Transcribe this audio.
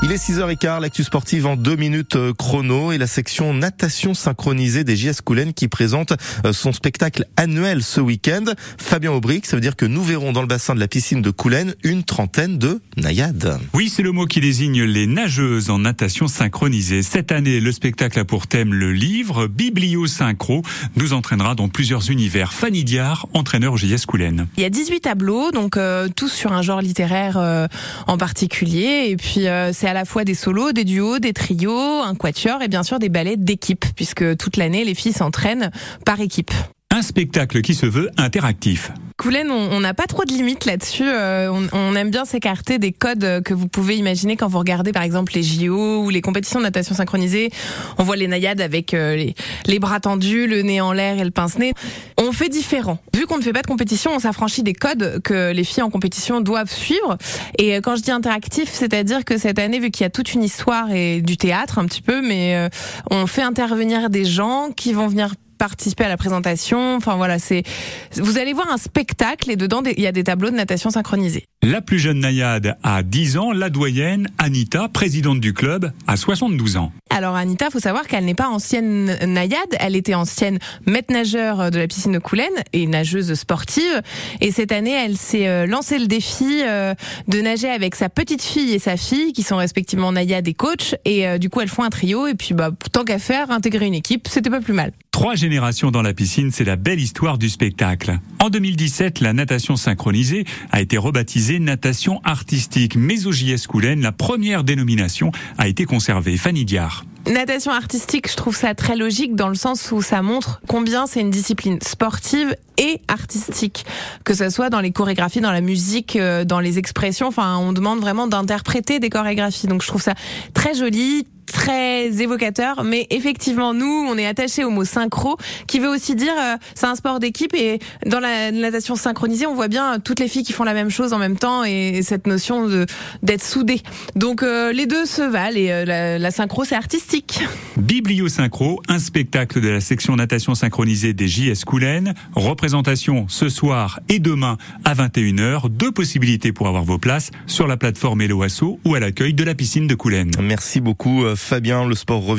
Il est 6h15, l'actu sportive en deux minutes euh, chrono et la section natation synchronisée des JS Coulennes qui présente euh, son spectacle annuel ce week-end. Fabien Aubric, ça veut dire que nous verrons dans le bassin de la piscine de Coulennes une trentaine de naïades. Oui, c'est le mot qui désigne les nageuses en natation synchronisée. Cette année, le spectacle a pour thème le livre Biblio Synchro nous entraînera dans plusieurs univers. Fanny Diard, entraîneur JS Coulennes. Il y a 18 tableaux, donc euh, tous sur un genre littéraire euh, en particulier et puis euh, c'est à la fois des solos, des duos, des trios, un quatuor et bien sûr des ballets d'équipe, puisque toute l'année, les filles s'entraînent par équipe. Un spectacle qui se veut interactif. Coulen, on n'a pas trop de limites là-dessus. Euh, on, aime bien s'écarter des codes que vous pouvez imaginer quand vous regardez par exemple les JO ou les compétitions de natation synchronisée. On voit les naïades avec euh, les, bras tendus, le nez en l'air et le pince-nez. On fait différent. Vu qu'on ne fait pas de compétition, on s'affranchit des codes que les filles en compétition doivent suivre. Et euh, quand je dis interactif, c'est-à-dire que cette année, vu qu'il y a toute une histoire et du théâtre un petit peu, mais on fait intervenir des gens qui vont venir participer à la présentation. Enfin voilà, c'est vous allez voir un spectacle et dedans il y a des tableaux de natation synchronisés. La plus jeune naïade a 10 ans, la doyenne Anita, présidente du club, a 72 ans. Alors Anita, faut savoir qu'elle n'est pas ancienne naïade, elle était ancienne maître nageur de la piscine de Coulennes et nageuse sportive. Et cette année, elle s'est euh, lancé le défi euh, de nager avec sa petite fille et sa fille, qui sont respectivement naïade et coach. Et euh, du coup, elles font un trio. Et puis, bah, tant qu'à faire, intégrer une équipe, c'était pas plus mal. Trois générations dans la piscine, c'est la belle histoire du spectacle. En 2017, la natation synchronisée a été rebaptisée natation artistique. Mais au JS Coulennes, la première dénomination a été conservée. Fanny Diard. Natation artistique, je trouve ça très logique dans le sens où ça montre combien c'est une discipline sportive et artistique, que ce soit dans les chorégraphies, dans la musique, euh, dans les expressions. Enfin, on demande vraiment d'interpréter des chorégraphies. Donc, je trouve ça très joli, très évocateur, mais effectivement, nous, on est attaché au mot synchro, qui veut aussi dire euh, c'est un sport d'équipe et dans la natation synchronisée, on voit bien toutes les filles qui font la même chose en même temps et cette notion de d'être soudées. Donc euh, les deux se valent et euh, la, la, synchro c'est artistique. Biblio Synchro, un spectacle de la section natation synchronisée des JS Coulennes, représentation ce soir et demain à 21h, deux possibilités pour avoir vos places sur la plateforme Eloasso ou à l'accueil de la piscine de Coulennes. Merci beaucoup Fabien, le sport revient.